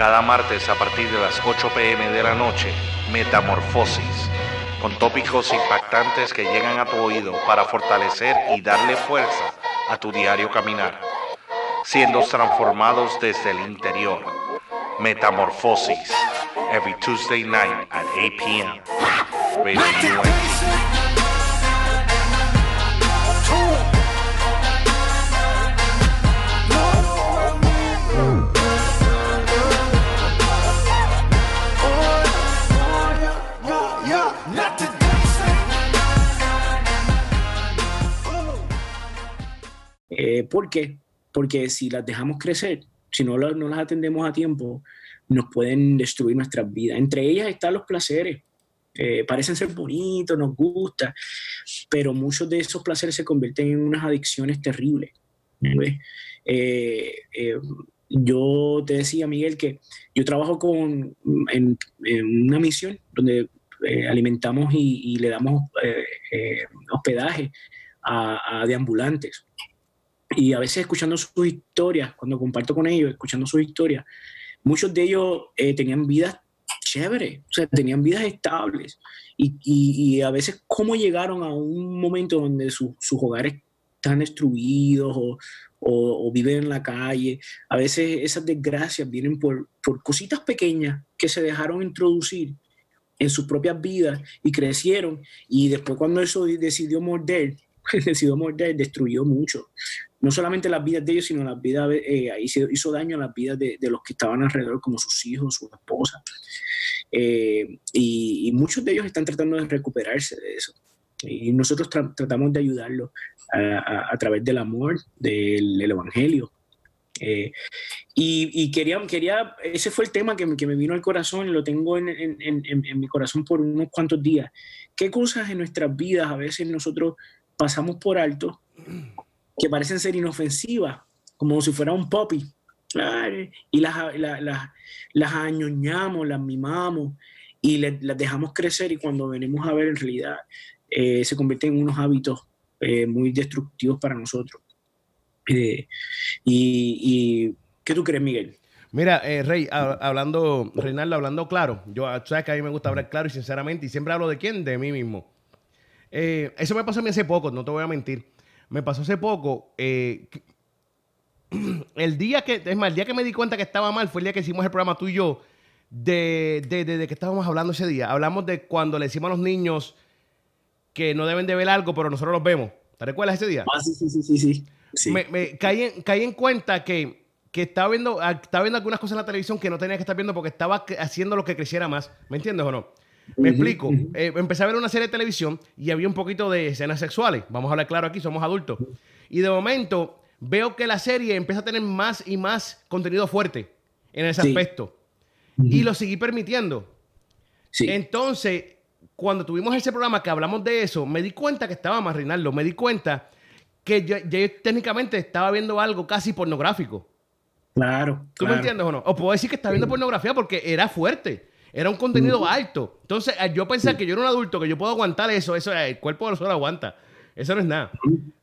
Cada martes a partir de las 8 pm de la noche, Metamorfosis, con tópicos impactantes que llegan a tu oído para fortalecer y darle fuerza a tu diario caminar, siendo transformados desde el interior. Metamorfosis, every Tuesday night at 8 p.m. Eh, ¿Por qué? Porque si las dejamos crecer, si no, la- no las atendemos a tiempo, nos pueden destruir nuestras vidas. Entre ellas están los placeres. Eh, parecen ser bonitos, nos gusta, pero muchos de esos placeres se convierten en unas adicciones terribles. ¿ves? Eh, eh, yo te decía, Miguel, que yo trabajo con, en, en una misión donde alimentamos y, y le damos hospedaje a, a deambulantes. Y a veces escuchando sus historias, cuando comparto con ellos, escuchando sus historias, muchos de ellos eh, tenían vidas chéveres, o sea, tenían vidas estables. Y, y- a veces cómo llegaron a un momento donde su- sus hogares están destruidos o, o- o viven en la calle. A veces esas desgracias vienen por, por cositas pequeñas que se dejaron introducir en sus propias vidas y crecieron. Y después cuando eso decidió morder, decidió morder, destruyó mucho no solamente las vidas de ellos, sino las vidas, eh, hizo, hizo daño a las vidas de, de los que estaban alrededor, como sus hijos, sus esposas. Eh, y, y muchos de ellos están tratando de recuperarse de eso. Y nosotros tra- tratamos de ayudarlos a, a- a través del amor, del, del Evangelio. Eh, y y quería, quería, ese fue el tema que me, que me vino al corazón y lo tengo en, en- en- en- en mi corazón por unos cuantos días. ¿Qué cosas en nuestras vidas a veces nosotros pasamos por alto que parecen ser inofensivas, como si fuera un poppy? Y las, la- las- las añoñamos, las mimamos y las dejamos crecer y cuando venimos a ver en realidad eh, se convierten en unos hábitos eh, muy destructivos para nosotros. Eh, y, ¿Qué tú crees, Miguel? Mira, Rey, ha- hablando, Reinaldo, hablando claro. Yo, ah, sabes que a mí me gusta hablar claro y sinceramente, y siempre hablo de quién, de mí mismo. Eso me pasó a mí hace poco, no te voy a mentir. Me pasó hace poco. eh, que- el día que, es más, el día que me di cuenta que estaba mal fue el día que hicimos el programa tú y yo. De, de, de, de que estábamos hablando ese día. Hablamos de cuando le decimos a los niños que no deben de ver algo, pero nosotros los vemos. ¿Te recuerdas ese día? Ah, sí, sí, sí, sí. sí. Me, me caí, en, caí en cuenta que, que estaba, viendo, estaba viendo algunas cosas en la televisión que no tenía que estar viendo porque estaba haciendo lo que creciera más. ¿Me entiendes o no? Me explico. Eh, empecé a ver una serie de televisión y había un poquito de escenas sexuales. Vamos a hablar claro aquí, somos adultos. Y de momento veo que la serie empieza a tener más y más contenido fuerte en ese Sí. aspecto. Y lo seguí permitiendo. Sí. Entonces, cuando tuvimos ese programa que hablamos de eso, me di cuenta que estaba más Reinaldo. Me di cuenta que yo, técnicamente estaba viendo algo casi pornográfico. Claro. ¿Tú claro. me entiendes o no? O puedo decir que estaba viendo pornografía porque era fuerte. Era un contenido alto. Entonces, eh, yo pensaba que yo era un adulto, que yo puedo aguantar eso. Eso eh, el cuerpo de nosotros aguanta. Eso no es nada.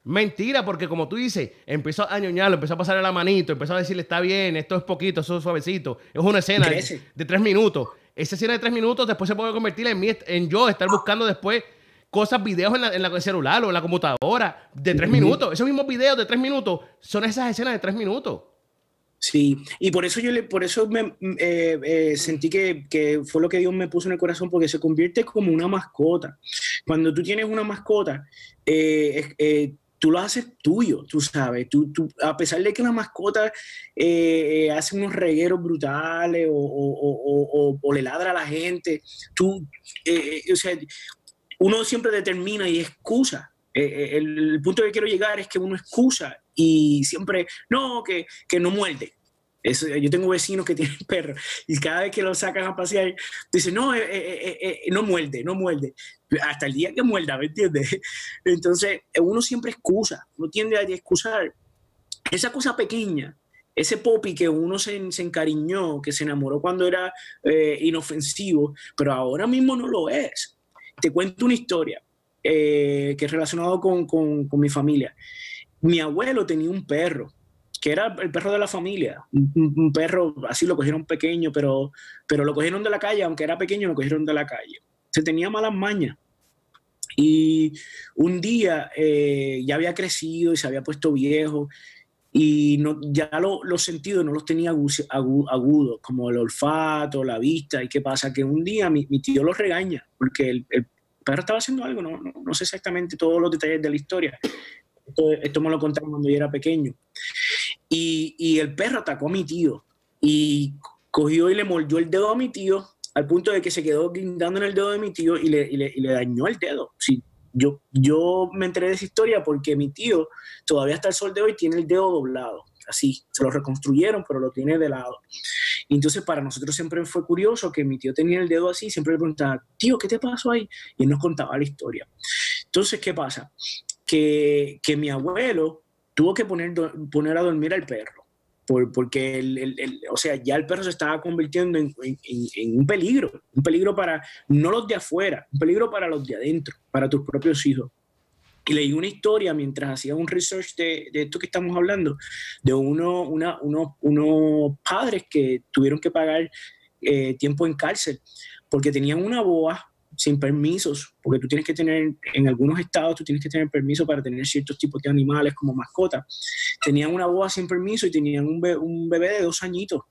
Mentira, porque como tú dices, empezó a ñoñarlo, empezó a pasarle la manito, empezó a decirle, está bien, esto es poquito, eso es suavecito. Es una escena de, de tres minutos. Esa escena de tres minutos después se puede convertir en, mí, en yo estar buscando después cosas, videos en, la, en la- en el celular o en la computadora de tres minutos. Esos mismos videos de tres minutos son esas escenas de tres minutos. Sí, y por eso yo le, por eso me eh, eh, sentí que, que fue lo que Dios me puso en el corazón, porque se convierte como una mascota. Cuando tú tienes una mascota, eh, eh, tú lo haces tuyo, tú sabes. Tú, a pesar de que la mascota hace unos regueros brutales o, o- le ladra a la gente, tú, o sea, uno siempre determina y excusa. El punto que quiero llegar es que uno excusa y siempre, no, que, que no muerde. Eso, yo tengo vecinos que tienen perros y cada vez que lo sacan a pasear, dicen, no, eh, eh, eh, eh, no muerde, no muerde. Hasta el día que muerda, ¿me entiendes? Entonces, uno siempre excusa, uno tiende a excusar esa cosa pequeña, ese popi que uno se, se encariñó, que se enamoró cuando era inofensivo, pero ahora mismo no lo es. Te cuento una historia que es relacionado con, con, con mi familia. Mi abuelo tenía un perro que era el perro de la familia, un, perro, así lo cogieron pequeño, pero, pero lo cogieron de la calle, aunque era pequeño, lo cogieron de la calle. Se tenía malas mañas. Y un día eh, ya había crecido y se había puesto viejo y no, ya los sentidos no los tenía agudos, como el olfato, la vista. ¿Y qué pasa? Que un día mi, tío lo regaña porque el, perro estaba haciendo algo, no, no, sé exactamente todos los detalles de la historia. Esto, me lo contaron cuando yo era pequeño. Y, el perro atacó a mi tío y cogió y le mordió el dedo a mi tío al punto de que se quedó guindando en el dedo de mi tío y le, dañó el dedo. Sí, yo, me enteré de esa historia porque mi tío todavía hasta el sol de hoy tiene el dedo doblado, así, se lo reconstruyeron, pero lo tiene de lado. Y entonces para nosotros siempre fue curioso que mi tío tenía el dedo así, siempre le preguntaba, tío, ¿qué te pasó ahí? Y él nos contaba la historia. Entonces, ¿qué pasa? Que, que mi abuelo tuvo que poner, poner a dormir al perro porque el, o sea, ya el perro se estaba convirtiendo en, un peligro, un peligro para no los de afuera, un peligro para los de adentro, para tus propios hijos. Y leí una historia mientras hacía un research de, esto que estamos hablando, de uno, una, unos padres que tuvieron que pagar eh, tiempo en cárcel porque tenían una boa sin permisos, porque tú tienes que tener, en algunos estados, tú tienes que tener permiso para tener ciertos tipos de animales como mascota. Tenían una boa sin permiso y tenían un, bebé de dos añitos.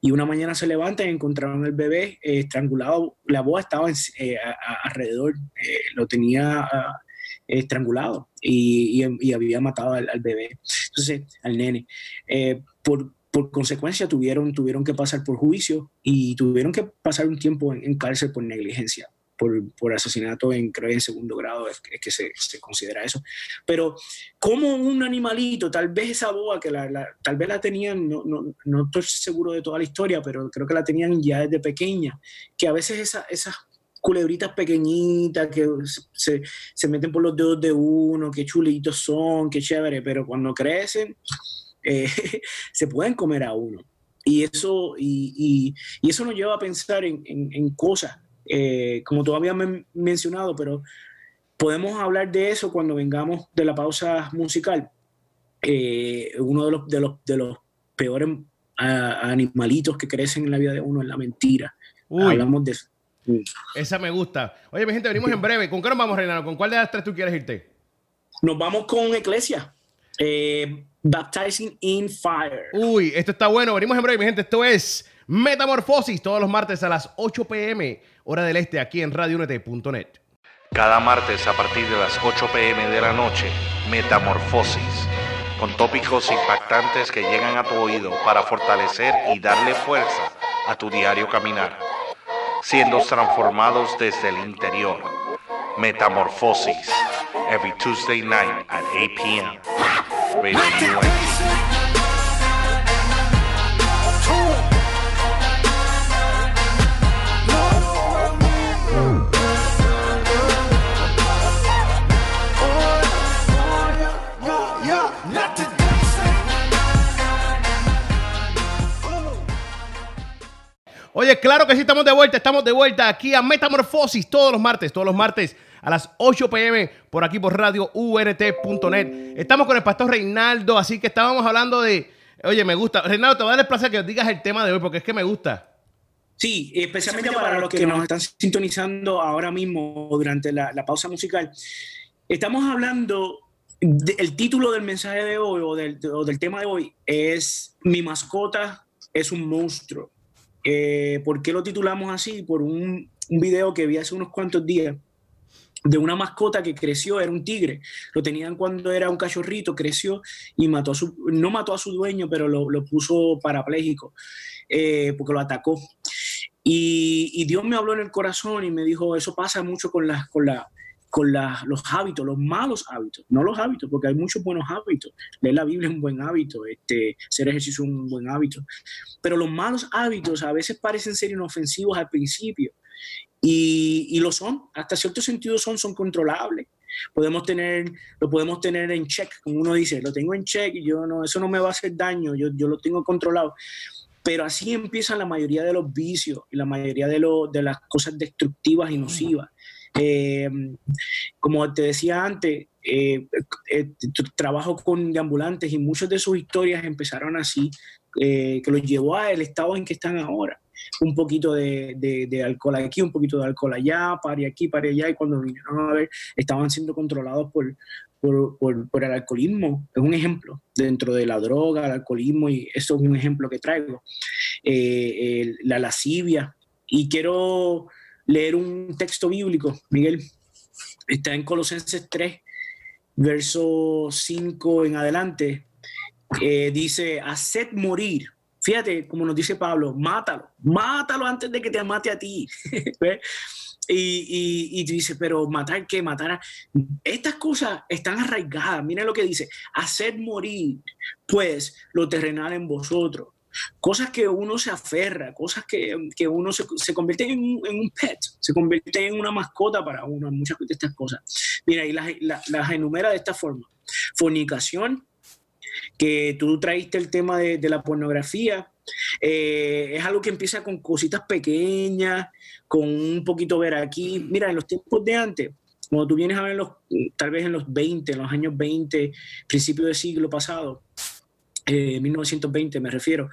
Y una mañana se levantan y encontraron el bebé eh, estrangulado. La boa estaba eh, alrededor, eh, lo tenía ah, estrangulado y, había matado al, bebé, entonces al nene. por, por consecuencia tuvieron, tuvieron que pasar por juicio y tuvieron que pasar un tiempo en cárcel por negligencia por, asesinato en, creo en segundo grado, es, que se, considera eso. Pero como un animalito, tal vez esa boa que la, tal vez la tenían, no, no, no, estoy seguro de toda la historia, pero creo que la tenían ya desde pequeña, que a veces esa, esas culebritas pequeñitas que se, se, meten por los dedos de uno, qué chulitos son, qué chévere, pero cuando crecen eh, se pueden comer a uno. Y eso, y, y, eso nos lleva a pensar en, en, en cosas eh, como todavía me mencionado, pero podemos hablar de eso cuando vengamos de la pausa musical. Eh, uno de los, de los, de los peores animalitos que crecen en la vida de uno es la mentira. Hablamos de eso. Esa me gusta. Oye, mi gente, venimos en breve. ¿Con qué nos vamos, Renato? ¿Con cuál de las tres tú quieres irte? Nos vamos con Eclesia. Eh, Baptizing in Fire. Uy, esto está bueno. Venimos en breve, mi gente. Esto es Metamorfosis todos los martes a las 8 pm, hora del este, aquí en radiounete.net. Cada martes a partir de las 8 pm de la noche, Metamorfosis, con tópicos impactantes que llegan a tu oído para fortalecer y darle fuerza a tu diario caminar, siendo transformados desde el interior. Metamorfosis, every Tuesday night at 8 p.m. Radio Oye, claro que sí, estamos de vuelta, estamos de vuelta aquí a Metamorfosis todos los martes, todos los martes a las 8 pm por aquí por radio URT.net. Estamos con el pastor Reinaldo, así que estábamos hablando de, oye, me gusta. Reinaldo, te voy a dar el placer que digas el tema de hoy porque es que me gusta. Sí, especialmente para los que nos están sintonizando ahora mismo durante la, pausa musical. Estamos hablando, el título del mensaje de hoy o del, o del tema de hoy es Mi mascota es un monstruo. Eh, ¿Por qué lo titulamos así? Por un, video que vi hace unos cuantos días de una mascota que creció, era un tigre. Lo tenían cuando era un cachorrito, creció y mató a su, no mató a su dueño, pero lo, puso parapléjico eh, porque lo atacó. Y, y, Dios me habló en el corazón y me dijo, eso pasa mucho con, las con, la, con los hábitos, los malos hábitos, no los hábitos, porque hay muchos buenos hábitos. Leer la Biblia es un buen hábito, este, hacer ejercicio es un buen hábito. Pero los malos hábitos a veces parecen ser inofensivos al principio y, lo son, hasta cierto sentido son, son controlables. Podemos tener, lo podemos tener en check, como uno dice, lo tengo en check, y yo no, eso no me va a hacer daño, yo, yo lo tengo controlado. Pero así empiezan la mayoría de los vicios y la mayoría de, lo, de las cosas destructivas y nocivas Eh, como te decía antes, eh, eh, trabajo con ambulantes y muchas de sus historias empezaron así, que los llevó al estado en que están ahora. Un poquito de, de, alcohol aquí, un poquito de alcohol allá, para aquí, para allá, y cuando vinieron a ver, estaban siendo controlados por, por, por, el alcoholismo. Es un ejemplo dentro de la droga, el alcoholismo, y eso es un ejemplo que traigo. la lascivia. Y quiero leer un texto bíblico, Miguel. Está en Colosenses 3, verso 5 en adelante. dice, haced morir. Fíjate, como nos dice Pablo, mátalo, mátalo antes de que te mate a ti. y, dice, pero matar qué, matar a... Estas cosas están arraigadas. Mira lo que dice, haced morir, pues, lo terrenal en vosotros cosas que uno se aferra, cosas que, que uno se, se convierte en un, en pet, se convierte en una mascota para uno, muchas de estas cosas. Mira, y las, las, enumera de esta forma. Fornicación, que tú traíste el tema de, la pornografía, eh, es algo que empieza con cositas pequeñas, con un poquito ver aquí. Mira, en los tiempos de antes, cuando tú vienes a ver los, tal vez en los 20, en los años 20, principios del siglo pasado, 1920 eh, me refiero,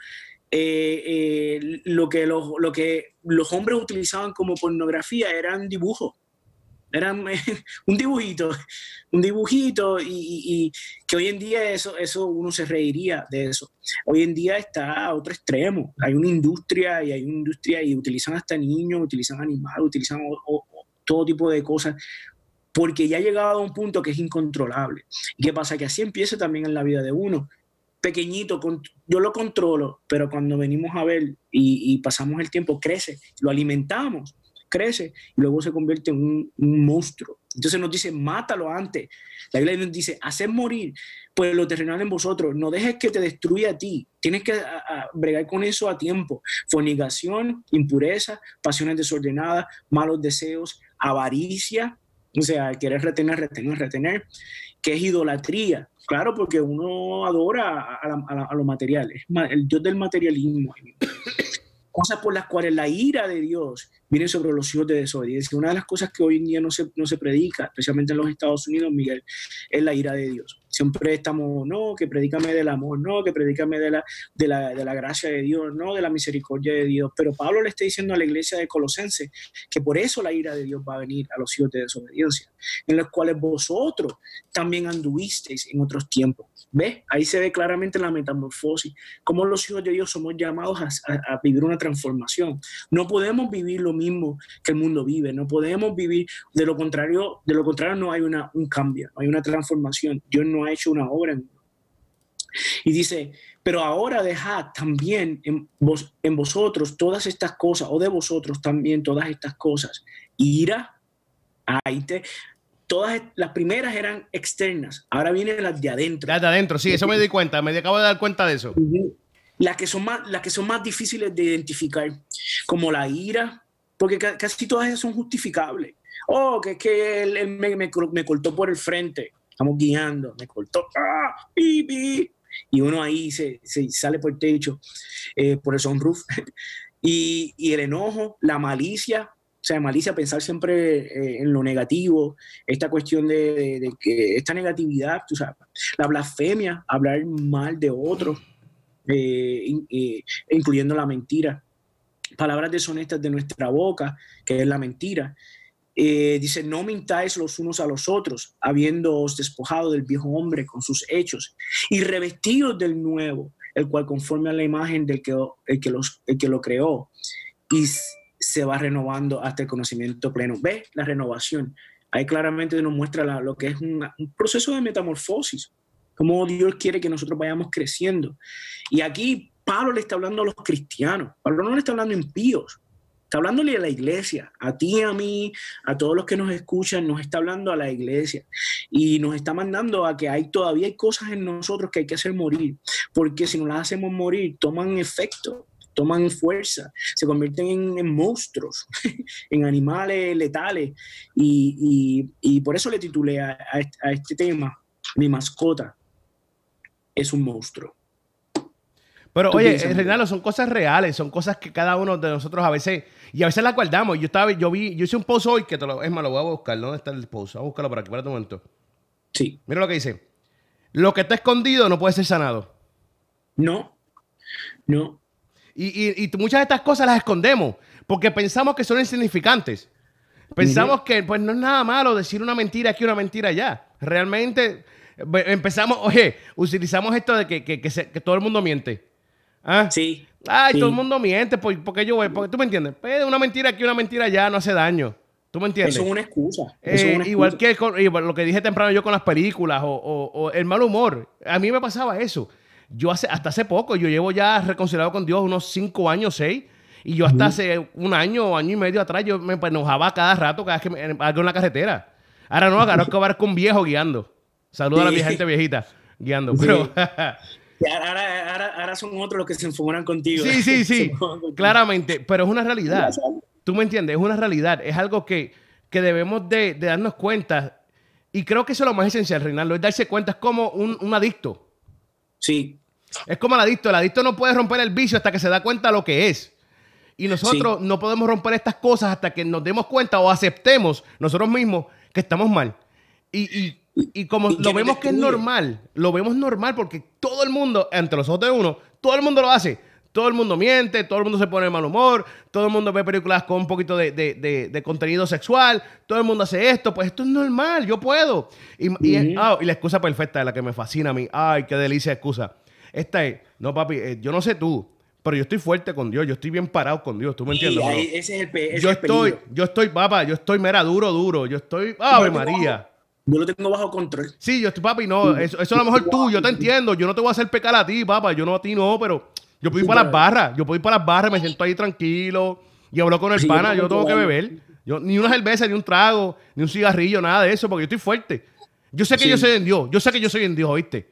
eh, eh, lo, que los, hombres utilizaban como pornografía eran dibujos. Eran un dibujito, un dibujito y, que hoy en día eso, eso uno se reiría de eso. Hoy en día está a otro extremo. Hay una industria y hay una industria y utilizan hasta niños, utilizan animales, utilizan todo tipo de cosas porque ya ha llegado a un punto que es incontrolable. ¿Y qué pasa? Que así empieza también en la vida de uno pequeñito, yo lo controlo, pero cuando venimos a ver y, pasamos el tiempo, crece, lo alimentamos, crece y luego se convierte en un, monstruo. Entonces nos dice, mátalo antes. La Biblia nos dice, hacer morir, pues lo terrenal en vosotros, no dejes que te destruya a ti, tienes que bregar con eso a tiempo. Fornicación, impureza, pasiones desordenadas, malos deseos, avaricia, o sea, querer retener, retener, retener, que es idolatría, Claro, porque uno adora a, los materiales, el Dios del materialismo. Cosas por las cuales la ira de Dios viene sobre los hijos de desobediencia. Una de las cosas que hoy en día no se, no se predica, especialmente en los Estados Unidos, Miguel, es la ira de Dios. Siempre estamos, no, que predícame del amor, no, que predícame de la, de la, de la gracia de Dios, no, de la misericordia de Dios. Pero Pablo le está diciendo a la iglesia de Colosense que por eso la ira de Dios va a venir a los hijos de desobediencia, en los cuales vosotros también anduvisteis en otros tiempos. ¿Ves? Ahí se ve claramente la metamorfosis, cómo los hijos de Dios somos llamados a, vivir una transformación. No podemos vivir lo mismo que el mundo vive, no podemos vivir, de lo contrario, de lo contrario no hay una, un cambio, no hay una transformación. Dios no ha hecho una obra en y dice, pero ahora dejad también en, vos, en vosotros todas estas cosas, o de vosotros también todas estas cosas. Ira, ahí te, todas las primeras eran externas, ahora vienen las de adentro. Las de adentro, sí, eso me di cuenta, me acabo de dar cuenta de eso. Las que son más, las que son más difíciles de identificar, como la ira, porque casi todas ellas son justificables. Oh, que es que él, me, me, cortó por el frente, estamos guiando, me cortó, ¡ah! ¡Pi, y uno ahí se, se, sale por el techo, eh, por el sunroof. y, y el enojo, la malicia, o sea, malicia, pensar siempre eh, en lo negativo, esta cuestión de, que esta negatividad, tú sabes, la blasfemia, hablar mal de otros, eh, incluyendo la mentira, palabras deshonestas de nuestra boca, que es la mentira. Dice, no mintáis los unos a los otros, habiéndoos despojado del viejo hombre con sus hechos y revestidos del nuevo, el cual conforme a la imagen del que, el que, los, el que lo creó. Y se va renovando hasta el conocimiento pleno. ¿Ves? La renovación. Ahí claramente nos muestra lo que es un proceso de metamorfosis, cómo Dios quiere que nosotros vayamos creciendo. Y aquí Pablo le está hablando a los cristianos, Pablo no le está hablando a impíos, está hablándole a la iglesia, a ti, a mí, a todos los que nos escuchan, nos está hablando a la iglesia y nos está mandando a que hay todavía hay cosas en nosotros que hay que hacer morir, porque si no las hacemos morir, toman efecto toman fuerza, se convierten en, monstruos, en animales letales. Y, por eso le titulé a, este tema, mi mascota es un monstruo. Pero oye, Reinaldo, son cosas reales, son cosas que cada uno de nosotros a veces, y a veces las guardamos. Yo estaba, yo vi, yo hice un post hoy que te lo, es más, lo voy a buscar. ¿Dónde está el post? Vamos a buscarlo por aquí, para un momento. Sí. Mira lo que dice. Lo que está escondido no puede ser sanado. No, no. Y, muchas de estas cosas las escondemos porque pensamos que son insignificantes. Pensamos que pues no es nada malo decir una mentira aquí, una mentira allá. Realmente empezamos, oye, utilizamos esto de que, que, que todo el mundo miente. ¿Ah? Sí. Ay, todo el mundo miente, porque yo, porque tú me entiendes. Pues, una mentira aquí, una mentira allá no hace daño. ¿Tú me entiendes? Eso es una excusa. Eh, igual que lo que dije temprano yo con las películas o, el mal humor. A mí me pasaba eso. Yo hace, hasta hace poco, yo llevo ya reconciliado con Dios unos cinco años, seis. Y yo hasta hace un año o año y medio atrás, yo me enojaba cada rato, cada vez que me, algo en la carretera. Ahora no, ahora es que con un viejo guiando. Saluda a la gente viejita guiando. Pero, ahora, son otros los que se enfocan contigo. Sí, sí, sí, claramente, pero es una realidad. Tú me entiendes, es una realidad, es algo que, que debemos de, darnos cuenta. Y creo que eso es lo más esencial, Reinaldo, es darse cuenta, es como un, adicto. Sí. Es como el adicto, el adicto no puede romper el vicio hasta que se da cuenta de lo que es. Y nosotros no podemos romper estas cosas hasta que nos demos cuenta o aceptemos nosotros mismos que estamos mal. y, y como lo vemos que es normal, lo vemos normal porque todo el mundo, entre los ojos de uno, todo el mundo lo hace. Todo el mundo miente, todo el mundo se pone de mal humor, todo el mundo ve películas con un poquito de, contenido sexual, todo el mundo hace esto, pues esto es normal, yo puedo. Y, ah, y, la excusa perfecta de la que me fascina a mí, ay, qué delicia excusa. Esta es, no papi, eh, yo no sé tú, pero yo estoy fuerte con Dios, yo estoy bien parado con Dios, ¿tú me entiendes? ese es el, yo estoy, yo estoy, papá, yo estoy mera duro, duro, yo estoy, ¡Ave María! Yo lo tengo bajo control. Sí, yo estoy, papi, no. Eso, eso a lo mejor tú, yo te entiendo. Yo no te voy a hacer pecar a ti, papá. Yo no a ti, no, pero yo puedo ir para las barras. Yo puedo ir para las barras, me siento ahí tranquilo y hablo con el pana. Yo, tengo que beber. Yo, ni una cerveza, ni un trago, ni un cigarrillo, nada de eso, porque yo estoy fuerte. Yo sé que yo soy en Dios. Yo sé que yo soy en Dios, ¿oíste?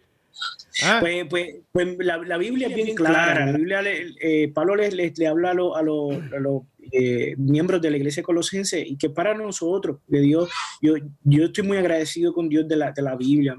¿Ah? Pues, pues, pues la, Biblia es bien clara. La Biblia eh, Pablo le, le, habla a los a lo, eh, miembros de la iglesia colosense y que para nosotros, de Dios, yo, yo estoy muy agradecido con Dios de la, de la Biblia,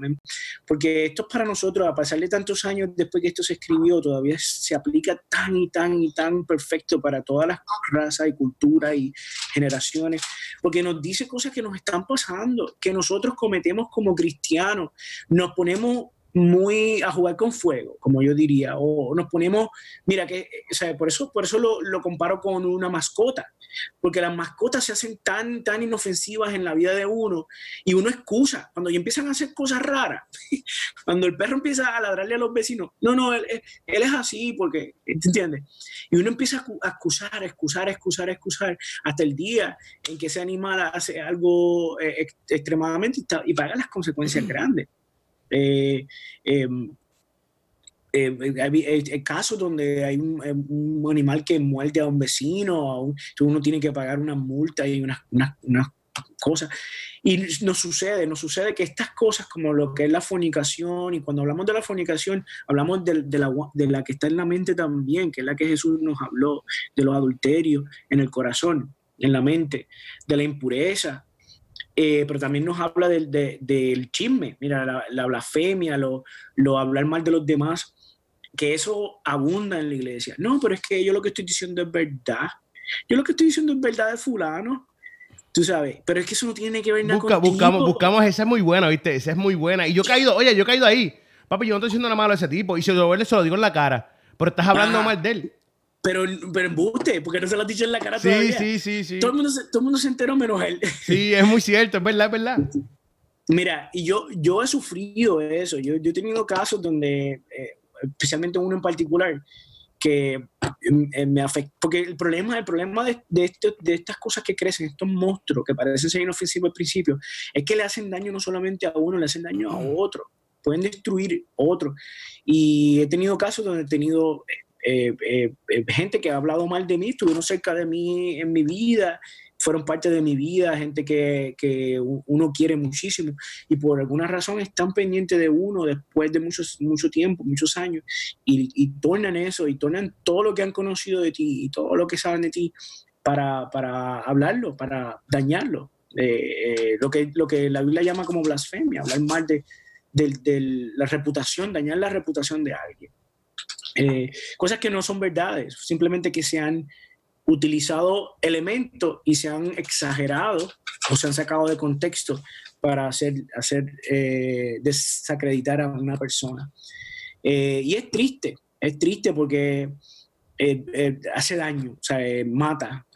porque esto es para nosotros, a pasar de tantos años después que esto se escribió, todavía se aplica tan y tan y tan perfecto para todas las razas y culturas y generaciones, porque nos dice cosas que nos están pasando, que nosotros cometemos como cristianos, nos ponemos muy a jugar con fuego, como yo diría, o nos ponemos, mira que, o sea, por eso, por eso lo, lo, comparo con una mascota, porque las mascotas se hacen tan, tan inofensivas en la vida de uno y uno excusa, cuando ya empiezan a hacer cosas raras, cuando el perro empieza a ladrarle a los vecinos, no, no, él, él es así, porque, ¿entiendes? Y uno empieza a excusar, excusar, excusar, excusar, hasta el día en que ese animal hace algo eh, extremadamente y paga las consecuencias grandes. Eh, em, eh, hay, casos donde hay un, animal que muerde a un vecino, uno tiene que pagar una multa y unas, cosas. Y nos sucede, nos sucede que estas cosas como lo que es la fornicación, y cuando hablamos de la fornicación, hablamos de, la, de la que está en la mente también, que es la que Jesús nos habló, de los adulterios en el corazón, en la mente, de la impureza, eh, pero también nos habla del, del chisme, mira, la, blasfemia, lo, lo, hablar mal de los demás, que eso abunda en la iglesia. No, pero es que yo lo que estoy diciendo es verdad. Yo lo que estoy diciendo es verdad de fulano. Tú sabes, pero es que eso no tiene que ver nada Busca, Buscamos, buscamos, esa es muy buena, ¿viste? Esa es muy buena. Y yo he caído, oye, yo he caído ahí. Papi, yo no estoy diciendo nada malo a ese tipo. Y si lo veo, se lo digo en la cara. Pero estás hablando mal de él. Pero, pero embuste, porque no se lo has dicho en la cara sí, todavía. Sí, sí, sí. Todo el, mundo se, todo el mundo se enteró menos él. Sí, es muy cierto, es verdad, es verdad. Mira, y yo, yo he sufrido eso. Yo, yo he tenido casos donde, eh, especialmente uno en particular, que eh, me afecta. Porque el problema, el problema de, de, este, de, estas cosas que crecen, estos monstruos que parecen ser inofensivos al principio, es que le hacen daño no solamente a uno, le hacen daño a otro. Pueden destruir otro. Y he tenido casos donde he tenido eh, eh, eh, gente que ha hablado mal de mí, estuvieron cerca de mí en mi vida, fueron parte de mi vida, gente que, que uno quiere muchísimo y por alguna razón están pendientes de uno después de muchos, mucho tiempo, muchos años, y, y, tornan eso, y tornan todo lo que han conocido de ti y todo lo que saben de ti para, para hablarlo, para dañarlo. lo, que, lo que la Biblia llama como blasfemia, hablar mal de, de la reputación, dañar la reputación de alguien. Eh, cosas que no son verdades, simplemente que se han utilizado elementos y se han exagerado o se han sacado de contexto para hacer, hacer eh, desacreditar a una persona. Eh, y es triste, es triste porque hace daño, o sea, mata,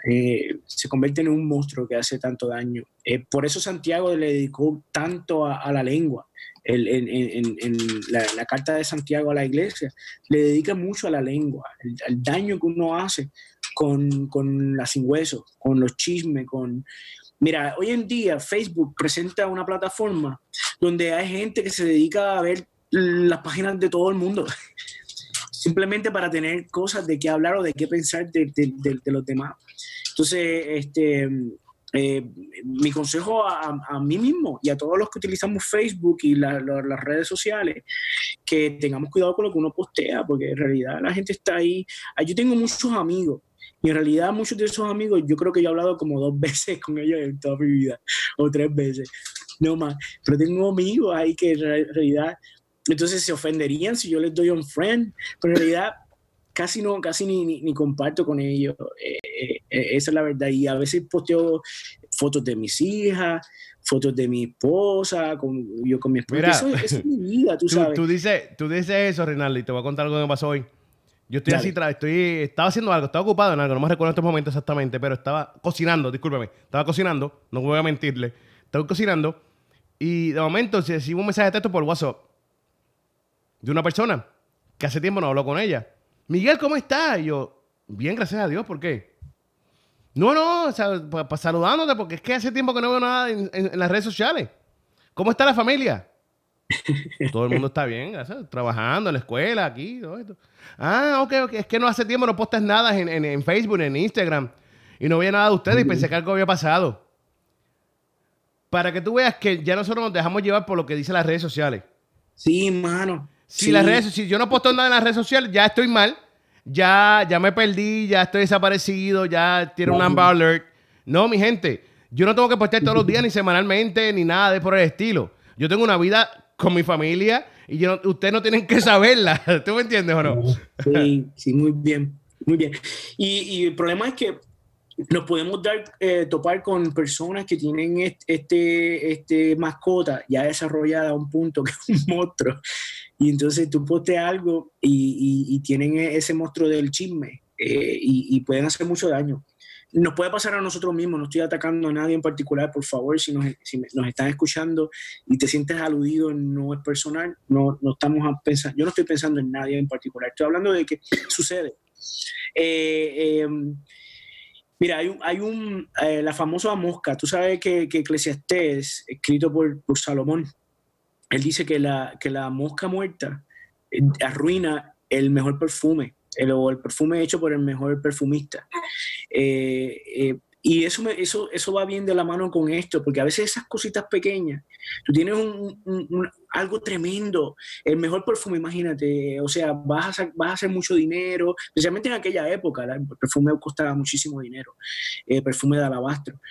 se convierte en un monstruo que hace tanto daño. por eso Santiago le dedicó tanto a la lengua en, la, carta de Santiago a la iglesia, le dedica mucho a la lengua, el, daño que uno hace con, con la sin hueso, con los chismes, con... Mira, hoy en día Facebook presenta una plataforma donde hay gente que se dedica a ver las páginas de todo el mundo, simplemente para tener cosas de qué hablar o de qué pensar de, de los demás. Entonces, este, eh, mi consejo a, mí mismo y a todos los que utilizamos Facebook y las redes sociales, que tengamos cuidado con lo que uno postea, porque en realidad la gente está ahí. Ah, yo tengo muchos amigos y en realidad muchos de esos amigos, yo creo que yo he hablado como dos veces con ellos en toda mi vida, o tres veces, no más. Pero tengo amigos ahí que en realidad, entonces se ofenderían si yo les doy un friend, pero en realidad casi no, casi ni, ni, comparto con ellos. Eh, eh, eh, esa es la verdad. Y a veces posteo fotos de mis hijas, fotos de mi esposa, con, yo con mi esposa. eso, es mi vida, tú, sabes. Tú dices, tú dices eso, Rinaldi, te voy a contar algo que me pasó hoy. Yo estoy así, estoy, estaba haciendo algo, estaba ocupado en algo, no me recuerdo en estos momentos exactamente, pero estaba cocinando, discúlpeme, estaba cocinando, no voy a mentirle, estaba cocinando y de momento se recibo un mensaje de texto por WhatsApp de una persona que hace tiempo no hablo con ella. Miguel, ¿cómo estás? Y yo, bien, gracias a Dios, ¿por qué? No, no, o sea, para, saludándote, porque es que hace tiempo que no veo nada en, las redes sociales. ¿Cómo está la familia? Todo el mundo está bien, gracias. Trabajando en la escuela, aquí, todo esto. Ah, ok, ok. Es que no hace tiempo no postas nada en, en, Facebook, en Instagram. Y no veía nada de ustedes y pensé que algo había pasado. Para que tú veas que ya nosotros nos dejamos llevar por lo que dicen las redes sociales. Sí, mano. Si, las redes, si yo no posto nada en las redes sociales, ya estoy mal. Ya, ya me perdí, ya estoy desaparecido, ya tiene un Amber Alert. No, mi gente, yo no tengo que postear todos los días, ni semanalmente, ni nada de por el estilo. Yo tengo una vida con mi familia y yo ustedes no tienen que saberla. ¿Tú me entiendes o no? Sí, sí, muy bien, muy bien. Y, y el problema es que nos podemos dar, eh, topar con personas que tienen este, este mascota ya desarrollada a un punto que es un monstruo. Y entonces tú posteas algo y, tienen ese monstruo del chisme eh, y, pueden hacer mucho daño. Nos puede pasar a nosotros mismos, no estoy atacando a nadie en particular, por favor, si nos, están escuchando y te sientes aludido, no es personal, no, estamos pensando, yo no estoy pensando en nadie en particular, estoy hablando de que sucede. Eh, em, Mira, hay un, hay un eh, la famosa mosca. Tú sabes que, que Eclesiastés, escrito por, Salomón, él dice que la, que la mosca muerta eh, arruina el mejor perfume, el, o el perfume hecho por el mejor perfumista. Eh, y eso, eso, eso va bien de la mano con esto, porque a veces esas cositas pequeñas, tú tienes un, algo tremendo, el mejor perfume, imagínate, o sea, vas a, vas a hacer mucho dinero, especialmente en aquella época, el perfume costaba muchísimo dinero, el perfume de alabastro.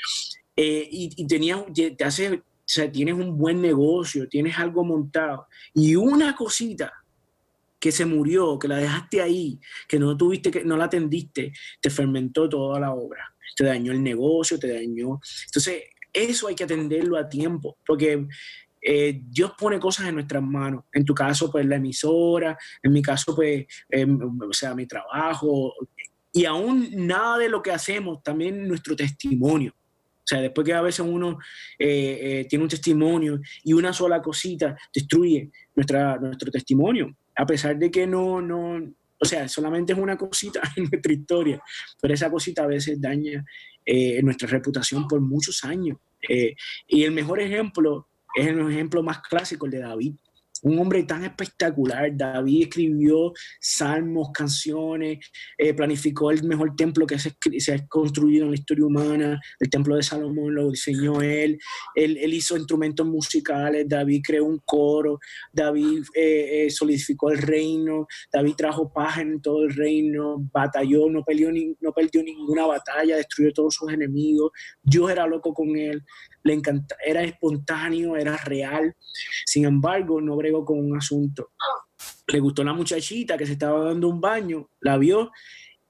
Eh, y, y te hace, o sea, tienes un buen negocio, tienes algo montado, y una cosita que se murió, que la dejaste ahí, que no tuviste, que no la atendiste, te fermentó toda la obra te dañó el negocio, te dañó. Entonces, eso hay que atenderlo a tiempo, porque eh, Dios pone cosas en nuestras manos. En tu caso, pues la emisora, en mi caso, pues, em, o sea, mi trabajo. Y aún nada de lo que hacemos, también nuestro testimonio. O sea, después que a veces uno eh, eh, tiene un testimonio y una sola cosita destruye nuestra, nuestro testimonio, a pesar de que no, no, o sea, solamente es una cosita en nuestra historia, pero esa cosita a veces daña eh, nuestra reputación por muchos años. Eh, y el mejor ejemplo es el ejemplo más clásico, el de David un hombre tan espectacular. David escribió salmos, canciones, eh, planificó el mejor templo que se, ha construido en la historia humana. El templo de Salomón lo diseñó él. Él, hizo instrumentos musicales. David creó un coro. David eh, eh, solidificó el reino. David trajo paz en todo el reino. Batalló, no, peleó no perdió ninguna batalla, destruyó todos sus enemigos. Dios era loco con él le encanta, era espontáneo, era real. Sin embargo, no bregó con un asunto. le gustó la muchachita que se estaba dando un baño, la vio,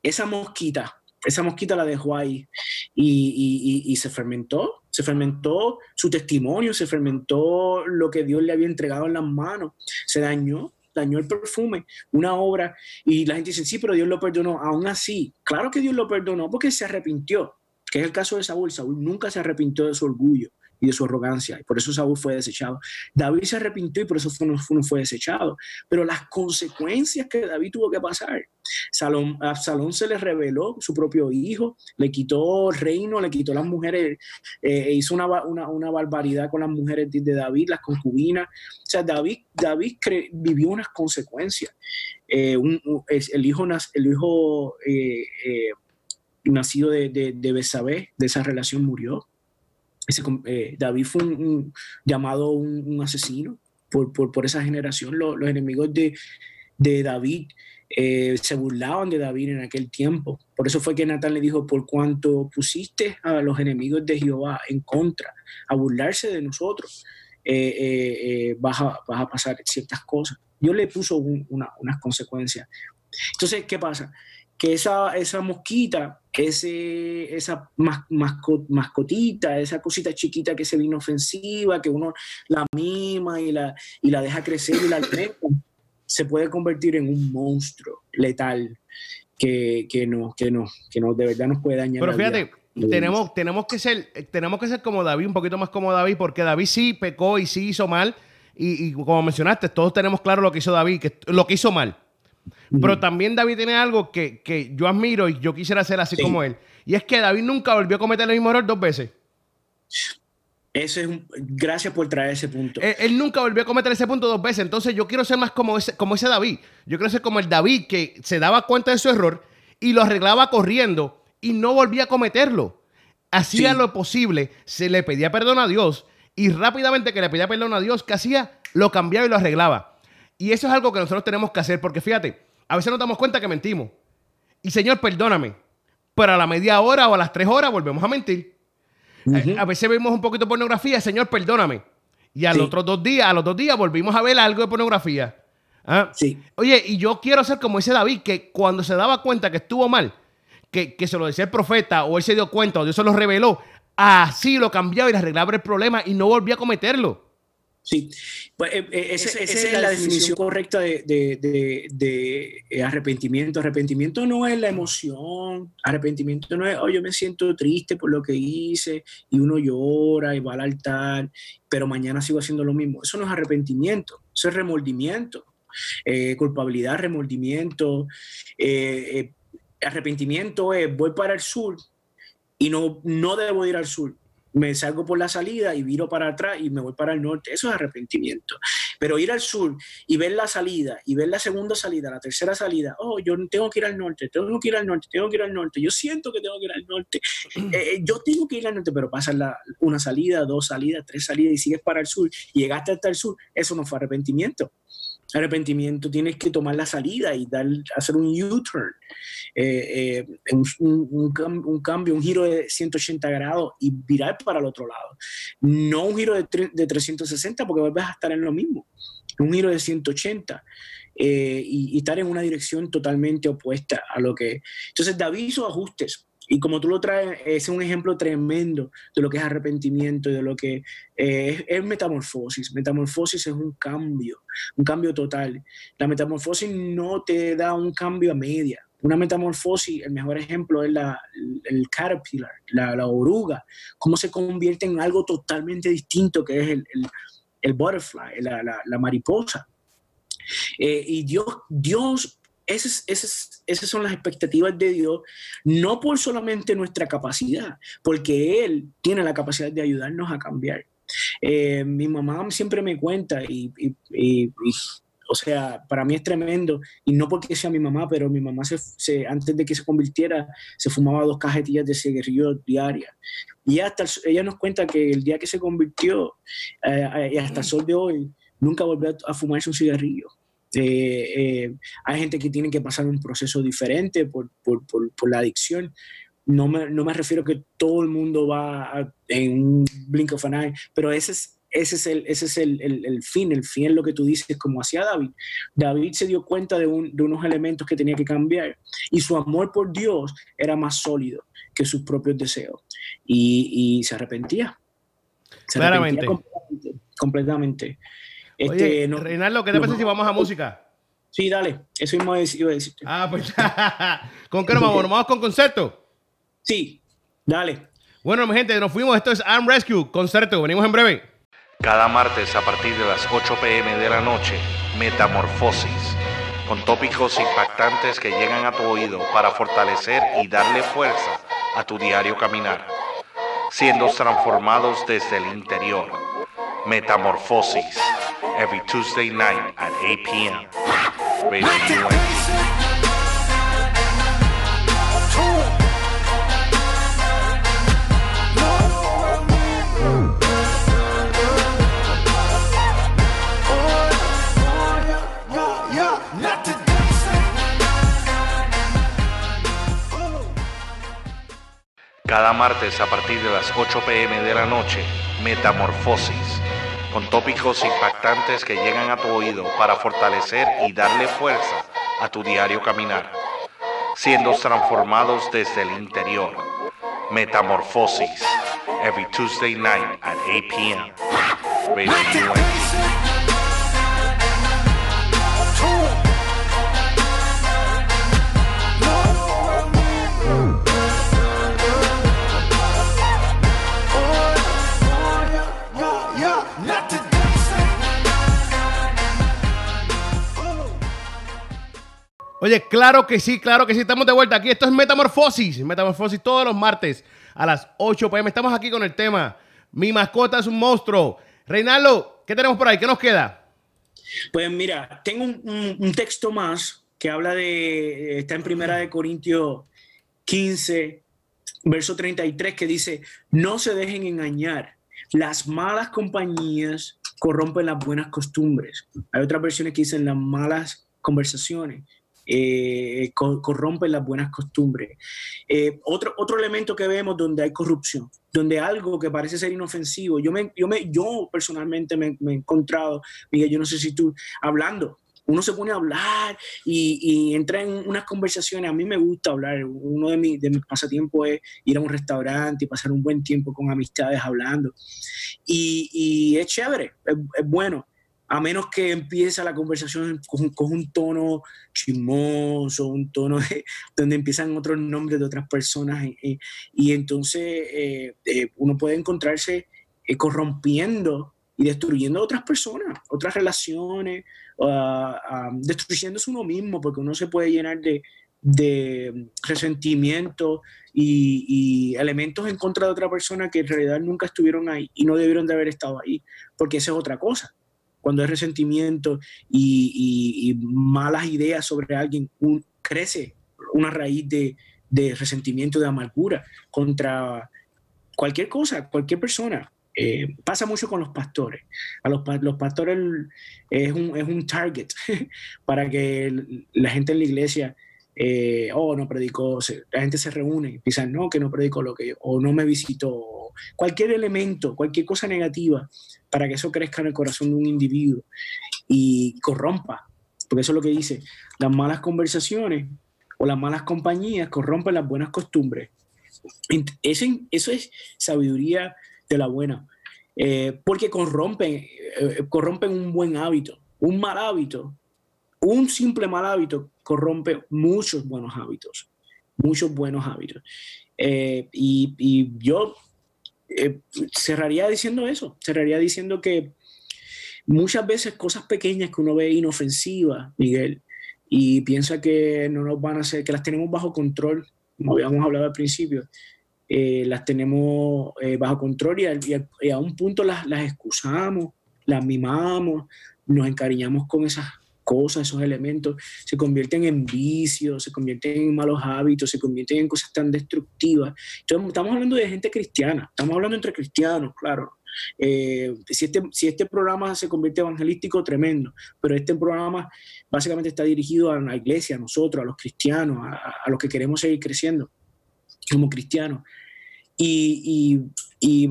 esa mosquita, esa mosquita la dejó ahí y, se fermentó, se fermentó su testimonio, se fermentó lo que Dios le había entregado en las manos, se dañó, dañó el perfume, una obra, y la gente dice, sí, pero Dios lo perdonó, aún así, claro que Dios lo perdonó porque se arrepintió, que es el caso de Saúl, Saúl nunca se arrepintió de su orgullo, de su arrogancia. Y por eso Saúl fue desechado. David se arrepintió y por eso no, fue desechado. Pero las consecuencias que David tuvo que pasar, Salón, se le reveló su propio hijo, le quitó el reino, le quitó las mujeres, eh, hizo una, una, barbaridad con las mujeres de David, las concubinas. O sea, David, David vivió unas consecuencias. Eh, el hijo, el hijo eh, nacido de, de, de de esa relación, murió. Eh, David fue llamado un, asesino por, esa generación. Los, enemigos de, David eh, se burlaban de David en aquel tiempo. Por eso fue que Natán le dijo, por cuanto pusiste a los enemigos de Jehová en contra, a burlarse de nosotros, eh, vas, a, pasar ciertas cosas. Yo le puso unas consecuencias. Entonces, ¿qué pasa? Que esa, esa mosquita, ese, esa mascotita, esa cosita chiquita que se vino ofensiva, que uno la mima y la, y la deja crecer y la alimenta, se puede convertir en un monstruo letal que, que, no, que, no, que no, de verdad nos puede dañar. Pero fíjate, tenemos, tenemos, que ser, tenemos que ser como David, un poquito más como David, porque David sí pecó y sí hizo mal. Y, y como mencionaste, todos tenemos claro lo que hizo David, que lo que hizo mal pero también David tiene algo que, yo admiro y yo quisiera ser así como él. Y es que David nunca volvió a cometer el mismo error dos veces. Eso es gracias por traer ese punto. Él, nunca volvió a cometer ese punto dos veces. Entonces yo quiero ser más como ese, como ese David. Yo quiero ser como el David que se daba cuenta de su error y lo arreglaba corriendo y no volvía a cometerlo. Hacía lo posible, se le pedía perdón a Dios y rápidamente que le pedía perdón a Dios, ¿qué hacía? Lo cambiaba y lo arreglaba. Y eso es algo que nosotros tenemos que hacer, porque fíjate, a veces nos damos cuenta que mentimos. Y Señor, perdóname. Pero a la media hora o a las tres horas volvemos a mentir. Eh, a, veces vemos un poquito de pornografía, Señor, perdóname. Y a los otros dos días, a los dos días volvimos a ver algo de pornografía. ¿Ah? Sí. Oye, y yo quiero ser como ese David, que cuando se daba cuenta que estuvo mal, que, que se lo decía el profeta, o él se dio cuenta, o Dios se lo reveló, así lo cambiaba y le arreglaba el problema y no volvía a cometerlo. Sí, pues, eh, eh, esa, es la definición correcta de, eh, arrepentimiento. Arrepentimiento no es la emoción, arrepentimiento no es, oh, yo me siento triste por lo que hice y uno llora y va al altar, pero mañana sigo haciendo lo mismo. Eso no es arrepentimiento, eso es remordimiento, culpabilidad, remordimiento. arrepentimiento es, voy para el sur y no, no debo ir al sur me salgo por la salida y viro para atrás y me voy para el norte. Eso es arrepentimiento. Pero ir al sur y ver la salida y ver la segunda salida, la tercera salida, oh, yo tengo que ir al norte, tengo que ir al norte, tengo que ir al norte, yo siento que tengo que ir al norte, eh, eh, yo tengo que ir al norte, pero pasa la, una salida, dos salidas, tres salidas y sigues para el sur y llegaste hasta el sur, eso no fue arrepentimiento arrepentimiento tienes que tomar la salida y dar, hacer un U-turn, eh, eh, un, cambio, un giro de 180 grados y virar para el otro lado. No un giro de, de 360 porque vuelves a estar en lo mismo, un giro de 180. Eh, y, y, estar en una dirección totalmente opuesta a lo que... Entonces David hizo ajustes y como tú lo traes, es un ejemplo tremendo de lo que es arrepentimiento y de lo que eh, es, metamorfosis. Metamorfosis es un cambio, un cambio total. La metamorfosis no te da un cambio a media. Una metamorfosis, el mejor ejemplo es la, el caterpillar, la, oruga, cómo se convierte en algo totalmente distinto que es el, el, butterfly, la, la mariposa. Eh, y Dios, Dios esas, esas, son las expectativas de Dios, no por solamente nuestra capacidad, porque Él tiene la capacidad de ayudarnos a cambiar. Eh, mi mamá siempre me cuenta y, o sea, para mí es tremendo, y no porque sea mi mamá, pero mi mamá se, antes de que se convirtiera se fumaba dos cajetillas de cigarrillo diarias. Y hasta ella nos cuenta que el día que se convirtió, eh, y hasta el sol de hoy, nunca volvió a fumarse un cigarrillo. Eh, eh, hay gente que tiene que pasar un proceso diferente por, por, por, la adicción. No me, no me, refiero que todo el mundo va en un blink of an eye, pero ese es, ese es, el, ese es el, el, fin, el fin es lo que tú dices, como hacía David. David se dio cuenta de, un, de unos elementos que tenía que cambiar y su amor por Dios era más sólido que sus propios deseos y, y se arrepentía. Claramente. completamente. Este, Reinaldo, ¿qué te parece si vamos a música? Sí, dale, eso mismo iba a decir. Ah, pues ¿con qué nos vamos? ¿Nos vamos con concepto? Sí, dale. Bueno, mi gente, nos fuimos. Esto es Arm Rescue, concerto. Venimos en breve. Cada martes a partir de las 8 pm de la noche, Metamorfosis, con tópicos impactantes que llegan a tu oído para fortalecer y darle fuerza a tu diario caminar, siendo transformados desde el interior. Metamorfosis, every Tuesday night at 8 p.m. Radio Cada martes a partir de las 8 pm de la noche, Metamorfosis, con tópicos impactantes que llegan a tu oído para fortalecer y darle fuerza a tu diario caminar, siendo transformados desde el interior. Metamorfosis, every Tuesday night at 8 p.m. Radio Oye, claro que sí, claro que sí, estamos de vuelta aquí. Esto es Metamorfosis, Metamorfosis todos los martes a las 8 pm. Estamos aquí con el tema Mi mascota es un monstruo. Reinaldo, ¿qué tenemos por ahí? ¿Qué nos queda? Pues mira, tengo un, texto más que habla de, está en Primera de Corintios 15, verso 33, que dice, no se dejen engañar. Las malas compañías corrompen las buenas costumbres. Hay otras versiones que dicen las malas conversaciones eh, corrompen las buenas costumbres. Eh, otro, otro elemento que vemos donde hay corrupción, donde algo que parece ser inofensivo, yo, me, yo, me, yo personalmente me, he encontrado, Miguel, yo no sé si tú, hablando, uno se pone a hablar y, entra en unas conversaciones. A mí me gusta hablar. Uno de, de mis pasatiempos es ir a un restaurante y pasar un buen tiempo con amistades hablando. Y, es chévere, es, bueno a menos que empiece la conversación con, un tono chismoso, un tono donde empiezan otros nombres de otras personas y, entonces eh, eh, uno puede encontrarse eh, corrompiendo y destruyendo a otras personas, otras relaciones, uh, destruyéndose uno mismo porque uno se puede llenar de, resentimiento y, elementos en contra de otra persona que en realidad nunca estuvieron ahí y no debieron de haber estado ahí, porque esa es otra cosa cuando hay resentimiento y, malas ideas sobre alguien, crece una raíz de, resentimiento, de amargura contra cualquier cosa, cualquier persona. Eh, pasa mucho con los pastores. A los, los pastores es un, es un target para que la gente en la iglesia eh, oh, no predicó, la gente se reúne piensan, no, que no predicó lo que yo, o no me visitó, cualquier elemento, cualquier cosa negativa para que eso crezca en el corazón de un individuo y corrompa, porque eso es lo que dice, las malas conversaciones o las malas compañías corrompen las buenas costumbres. Eso, eso es sabiduría de la buena, eh, porque corrompen, eh, corrompen un buen hábito, un mal hábito un simple mal hábito corrompe muchos buenos hábitos, muchos buenos hábitos. Eh, y, yo eh, cerraría diciendo eso, cerraría diciendo que muchas veces cosas pequeñas que uno ve inofensivas, Miguel, y piensa que no nos van a hacer, que las tenemos bajo control, como habíamos hablado al principio, eh, las tenemos bajo control y, a, un punto las, excusamos, las mimamos, nos encariñamos con esas cosas, esos elementos, se convierten en vicios, se convierten en malos hábitos, se convierten en cosas tan destructivas. Entonces, estamos hablando de gente cristiana, estamos hablando entre cristianos, claro. Eh, si, este, si este programa se convierte evangelístico, tremendo, pero este programa básicamente está dirigido a la iglesia, a nosotros, a los cristianos, a los que queremos seguir creciendo como cristianos. Y,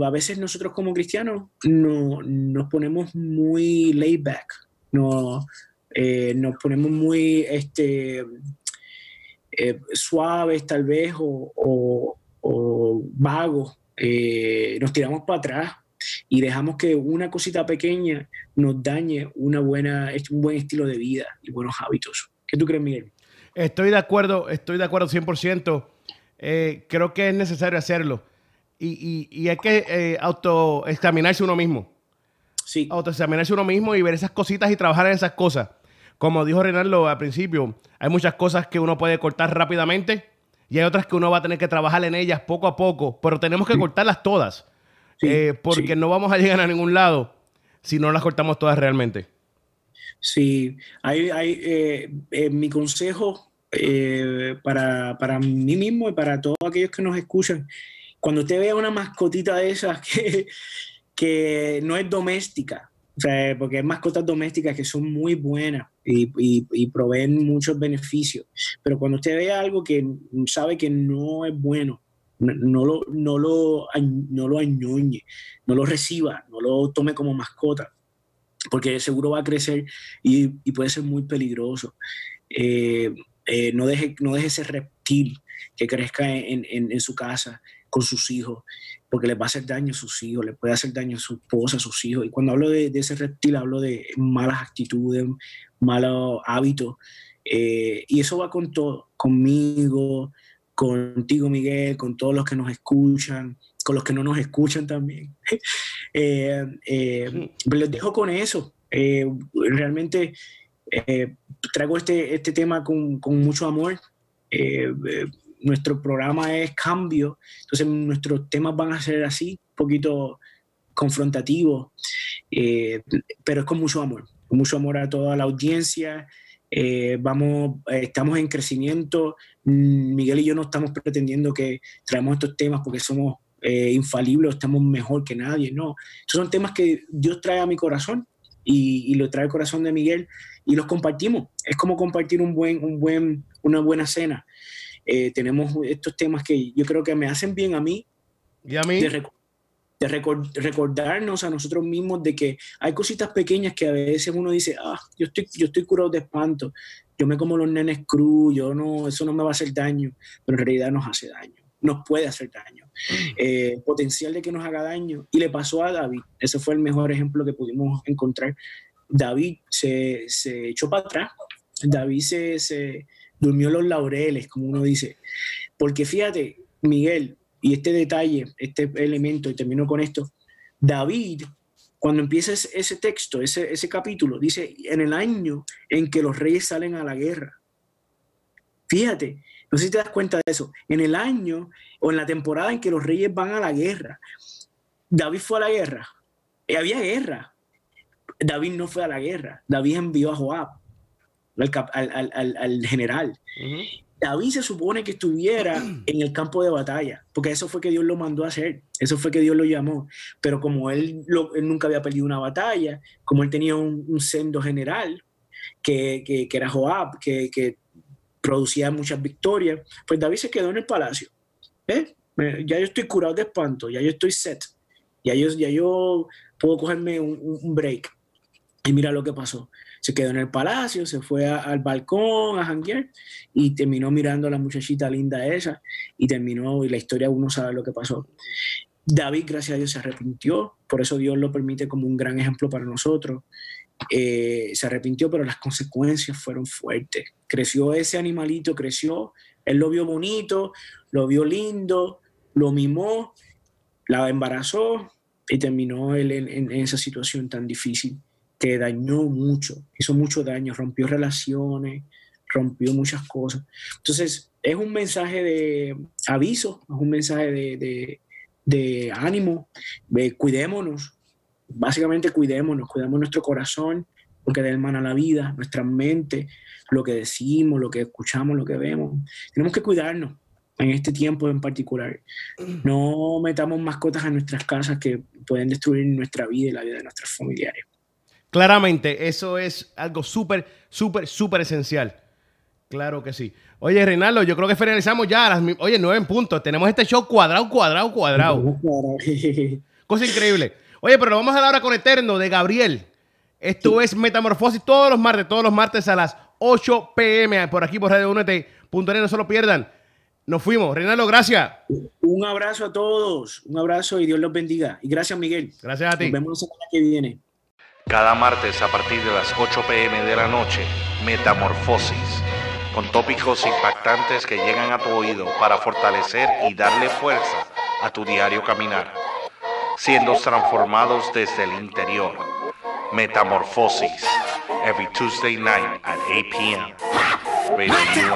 a veces nosotros como cristianos no, nos ponemos muy laid back, no, eh, nos ponemos muy este, eh, suaves tal vez o, o, vagos, eh, nos tiramos para atrás y dejamos que una cosita pequeña nos dañe una buena, un buen estilo de vida y buenos hábitos. ¿Qué tú crees, Miguel? Estoy de acuerdo, estoy de acuerdo 100%. Eh, creo que es necesario hacerlo. Y, y, hay que eh, autoexaminarse uno mismo. Sí. Autoexaminarse uno mismo y ver esas cositas y trabajar en esas cosas. Como dijo Renaldo al principio, hay muchas cosas que uno puede cortar rápidamente y hay otras que uno va a tener que trabajar en ellas poco a poco, pero tenemos que cortarlas todas. Eh, porque no vamos a llegar a ningún lado si no las cortamos todas realmente. Sí, hay, hay eh, eh, mi consejo para, para, mí mismo y para todos aquellos que nos escuchan, cuando usted vea una mascotita de esas que, que no es doméstica, o sea, porque hay mascotas domésticas que son muy buenas y, y, proveen muchos beneficios. Pero cuando usted ve algo que sabe que no es bueno, no lo, no lo, no lo añoñe, no lo reciba, no lo tome como mascota, porque seguro va a crecer y, puede ser muy peligroso. Eh, eh, no, deje, no deje ese reptil que crezca en, su casa con sus hijos, porque le va a hacer daño a sus hijos, le puede hacer daño a su esposa, a sus hijos. Y cuando hablo de, ese reptil, hablo de malas actitudes, malos hábitos. Eh, y eso va con todo, conmigo, contigo, Miguel, con todos los que nos escuchan, con los que no nos escuchan también. eh, eh, les dejo con eso. Eh, realmente traigo este, este tema con, con mucho amor. Nuestro programa es cambio, entonces nuestros temas van a ser así, un poquito confrontativos, pero es con mucho amor, con mucho amor a toda la audiencia eh, vamos, eh, estamos en crecimiento. Mm, Miguel y yo no estamos pretendiendo que traemos estos temas porque somos eh, infalibles, estamos mejor que nadie, no. Estos son temas que Dios trae a mi corazón y, y lo trae al corazón de Miguel y los compartimos. Es como compartir un buen, un buen, una buena cena. Tenemos estos temas que yo creo que me hacen bien a mí. ¿Y a mí? de recordarnos a nosotros mismos de que hay cositas pequeñas que a veces uno dice, ah, yo estoy, yo estoy curado de espanto, yo me como los nenes cruz, yo no, eso no me va a hacer daño, pero en realidad nos hace daño, nos puede hacer daño, eh, potencial de que nos haga daño. Y le pasó a David, ese fue el mejor ejemplo que pudimos encontrar. David se, se echó para atrás, David se, se durmió los laureles, como uno dice, porque fíjate, Miguel, y este detalle, este elemento, y termino con esto, David, cuando empieza ese texto, ese, ese capítulo, dice, en el año en que los reyes salen a la guerra. Fíjate, no sé si te das cuenta de eso, en el año o en la temporada en que los reyes van a la guerra, David fue a la guerra, y había guerra. David no fue a la guerra, David envió a Joab, al, general. David se supone que estuviera en el campo de batalla, porque eso fue que Dios lo mandó a hacer, eso fue que Dios lo llamó. Pero como él, nunca había perdido una batalla, como él tenía un, sendo general, que, que, era Joab, que, que, producía muchas victorias, pues David se quedó en el palacio. ¿Eh? Ya yo estoy curado de espanto, ya yo estoy set, ya yo, ya yo puedo cogerme un, un break. Y mira lo que pasó se quedó en el palacio, se fue al balcón a janguear y terminó mirando a la muchachita linda esa y terminó, y la historia uno sabe lo que pasó. David, gracias a Dios, se arrepintió, por eso Dios lo permite como un gran ejemplo para nosotros. Eh, se arrepintió, pero las consecuencias fueron fuertes. Creció ese animalito, creció, él lo vio bonito, lo vio lindo, lo mimó, la embarazó y terminó él en esa situación tan difícil que dañó mucho, hizo mucho daño, rompió relaciones, rompió muchas cosas. Entonces, es un mensaje de aviso, es un mensaje de, ánimo, cuidémonos, básicamente cuidémonos, cuidamos nuestro corazón, porque de hermana la vida, nuestra mente, lo que decimos, lo que escuchamos, lo que vemos. Tenemos que cuidarnos en este tiempo en particular. No metamos mascotas en nuestras casas que pueden destruir nuestra vida y la vida de nuestros familiares. Claramente, eso es algo súper, súper, súper esencial. Claro que sí. Oye, Reinaldo, yo creo que finalizamos ya. Las, oye, nueve en puntos. Tenemos este show cuadrado, cuadrado, cuadrado. Cosa increíble. Oye, pero lo vamos a dar ahora con Eterno de Gabriel. Esto es Metamorfosis todos los martes, todos los martes a las 8 pm por aquí por Radio Únete. no se lo pierdan. Nos fuimos. Reinaldo, gracias. Un abrazo a todos. Un abrazo y Dios los bendiga. Y gracias, Miguel. Gracias a ti. Nos vemos la semana que viene. Cada martes a partir de las 8 pm de la noche, Metamorfosis, con tópicos impactantes que llegan a tu oído para fortalecer y darle fuerza a tu diario caminar, siendo transformados desde el interior. Metamorfosis, every Tuesday night at 8 p.m. Radio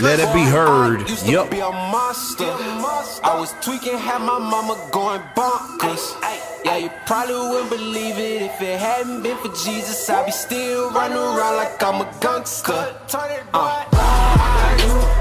let it be heard. Yup. I was tweaking, had my mama going bonkers. Yeah, you probably wouldn't believe it if it hadn't been for Jesus. I'd be still running around like I'm a gangster. Uh.